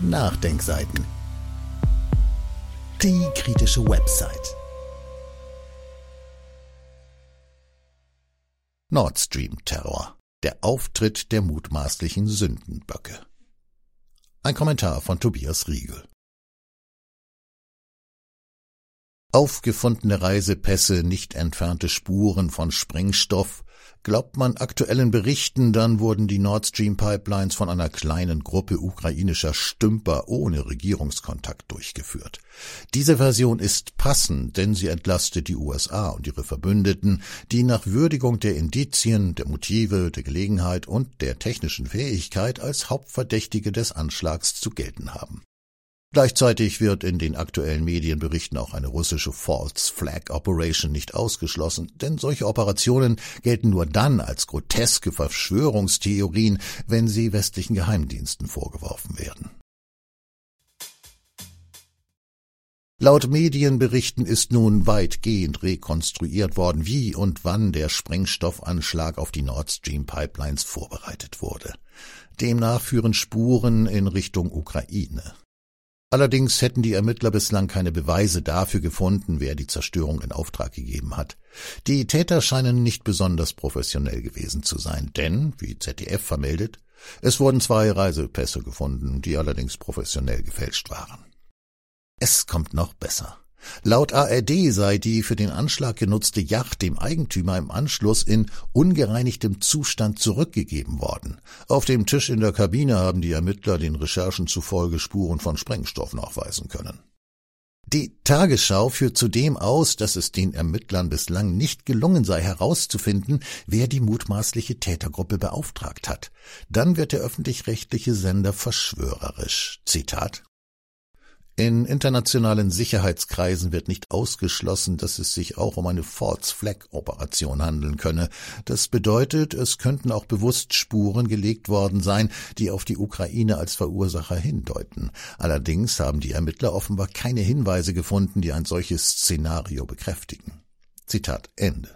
Nachdenkseiten. Die kritische Website. Nord Stream Terror. Der Auftritt der mutmaßlichen Sündenböcke. Ein Kommentar von Tobias Riegel. Aufgefundene Reisepässe, nicht entfernte Spuren von Sprengstoff, Glaubt man aktuellen Berichten, dann wurden die Nord Stream Pipelines von einer kleinen Gruppe ukrainischer Stümper ohne Regierungskontakt durchgeführt. Diese Version ist passend, denn sie entlastet die USA und ihre Verbündeten, die nach Würdigung der Indizien, der Motive, der Gelegenheit und der technischen Fähigkeit als Hauptverdächtige des Anschlags zu gelten haben. Gleichzeitig wird in den aktuellen Medienberichten auch eine russische False Flag Operation nicht ausgeschlossen, denn solche Operationen gelten nur dann als groteske Verschwörungstheorien, wenn sie westlichen Geheimdiensten vorgeworfen werden. Laut Medienberichten ist nun weitgehend rekonstruiert worden, wie und wann der Sprengstoffanschlag auf die Nord Stream Pipelines vorbereitet wurde. Demnach führen Spuren in Richtung Ukraine. Allerdings hätten die Ermittler bislang keine Beweise dafür gefunden, wer die Zerstörung in Auftrag gegeben hat. Die Täter scheinen nicht besonders professionell gewesen zu sein, denn, wie ZDF vermeldet, es wurden zwei Reisepässe gefunden, die allerdings professionell gefälscht waren. Es kommt noch besser. Laut ARD sei die für den Anschlag genutzte Yacht dem Eigentümer im Anschluss in ungereinigtem Zustand zurückgegeben worden. Auf dem Tisch in der Kabine haben die Ermittler den Recherchen zufolge Spuren von Sprengstoff nachweisen können. Die Tagesschau führt zudem aus, dass es den Ermittlern bislang nicht gelungen sei herauszufinden, wer die mutmaßliche Tätergruppe beauftragt hat. Dann wird der öffentlich-rechtliche Sender verschwörerisch. Zitat in internationalen Sicherheitskreisen wird nicht ausgeschlossen, dass es sich auch um eine False Flag Operation handeln könne. Das bedeutet, es könnten auch bewusst Spuren gelegt worden sein, die auf die Ukraine als Verursacher hindeuten. Allerdings haben die Ermittler offenbar keine Hinweise gefunden, die ein solches Szenario bekräftigen. Zitat Ende.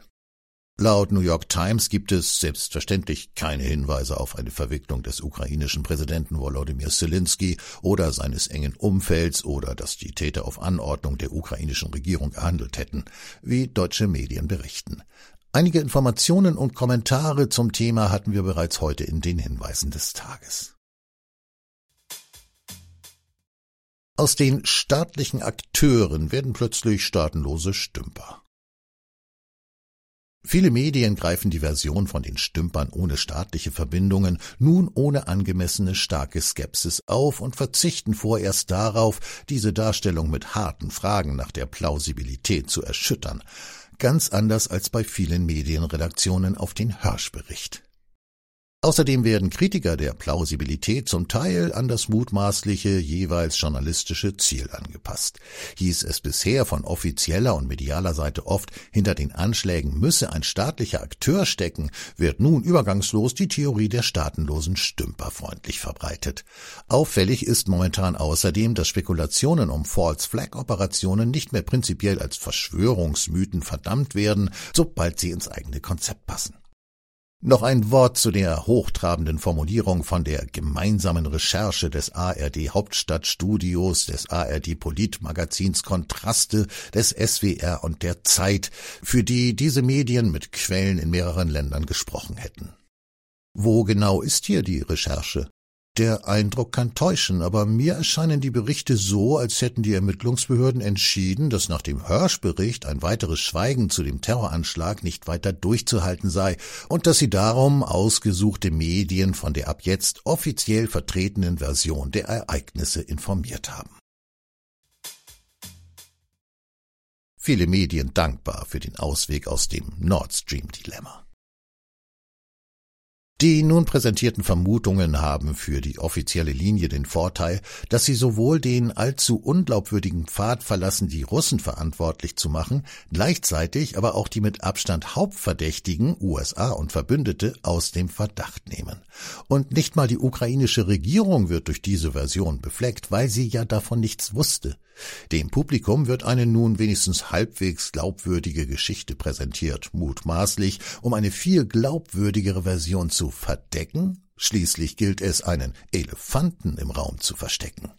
Laut New York Times gibt es selbstverständlich keine Hinweise auf eine Verwicklung des ukrainischen Präsidenten Volodymyr Zelensky oder seines engen Umfelds oder dass die Täter auf Anordnung der ukrainischen Regierung gehandelt hätten, wie deutsche Medien berichten. Einige Informationen und Kommentare zum Thema hatten wir bereits heute in den Hinweisen des Tages. Aus den staatlichen Akteuren werden plötzlich staatenlose Stümper. Viele Medien greifen die Version von den Stümpern ohne staatliche Verbindungen nun ohne angemessene starke Skepsis auf und verzichten vorerst darauf, diese Darstellung mit harten Fragen nach der Plausibilität zu erschüttern, ganz anders als bei vielen Medienredaktionen auf den Hirschbericht. Außerdem werden Kritiker der Plausibilität zum Teil an das mutmaßliche jeweils journalistische Ziel angepasst. Hieß es bisher von offizieller und medialer Seite oft, hinter den Anschlägen müsse ein staatlicher Akteur stecken, wird nun übergangslos die Theorie der staatenlosen Stümper freundlich verbreitet. Auffällig ist momentan außerdem, dass Spekulationen um False Flag Operationen nicht mehr prinzipiell als Verschwörungsmythen verdammt werden, sobald sie ins eigene Konzept passen. Noch ein Wort zu der hochtrabenden Formulierung von der gemeinsamen Recherche des ARD Hauptstadtstudios, des ARD Politmagazins Kontraste, des SWR und der Zeit, für die diese Medien mit Quellen in mehreren Ländern gesprochen hätten. Wo genau ist hier die Recherche? Der Eindruck kann täuschen, aber mir erscheinen die Berichte so, als hätten die Ermittlungsbehörden entschieden, dass nach dem Hirsch-Bericht ein weiteres Schweigen zu dem Terroranschlag nicht weiter durchzuhalten sei und dass sie darum ausgesuchte Medien von der ab jetzt offiziell vertretenen Version der Ereignisse informiert haben. Viele Medien dankbar für den Ausweg aus dem Nord Stream Dilemma. Die nun präsentierten Vermutungen haben für die offizielle Linie den Vorteil, dass sie sowohl den allzu unglaubwürdigen Pfad verlassen, die Russen verantwortlich zu machen, gleichzeitig aber auch die mit Abstand Hauptverdächtigen USA und Verbündete aus dem Verdacht nehmen. Und nicht mal die ukrainische Regierung wird durch diese Version befleckt, weil sie ja davon nichts wusste. Dem Publikum wird eine nun wenigstens halbwegs glaubwürdige Geschichte präsentiert, mutmaßlich, um eine viel glaubwürdigere Version zu verdecken Schließlich gilt es, einen Elefanten im Raum zu verstecken.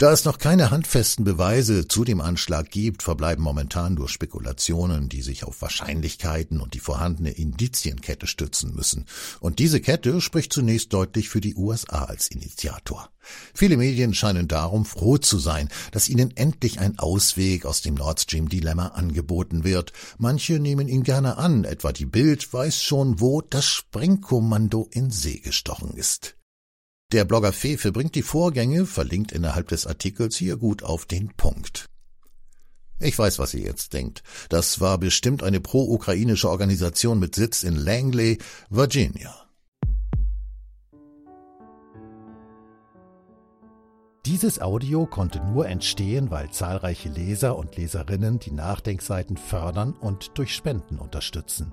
Da es noch keine handfesten Beweise zu dem Anschlag gibt, verbleiben momentan nur Spekulationen, die sich auf Wahrscheinlichkeiten und die vorhandene Indizienkette stützen müssen. Und diese Kette spricht zunächst deutlich für die USA als Initiator. Viele Medien scheinen darum froh zu sein, dass ihnen endlich ein Ausweg aus dem Nord Stream Dilemma angeboten wird. Manche nehmen ihn gerne an, etwa die Bild weiß schon, wo das Sprengkommando in See gestochen ist. Der Blogger Fefe bringt die Vorgänge, verlinkt innerhalb des Artikels, hier gut auf den Punkt. Ich weiß, was ihr jetzt denkt. Das war bestimmt eine pro-ukrainische Organisation mit Sitz in Langley, Virginia. Dieses Audio konnte nur entstehen, weil zahlreiche Leser und Leserinnen die Nachdenkseiten fördern und durch Spenden unterstützen.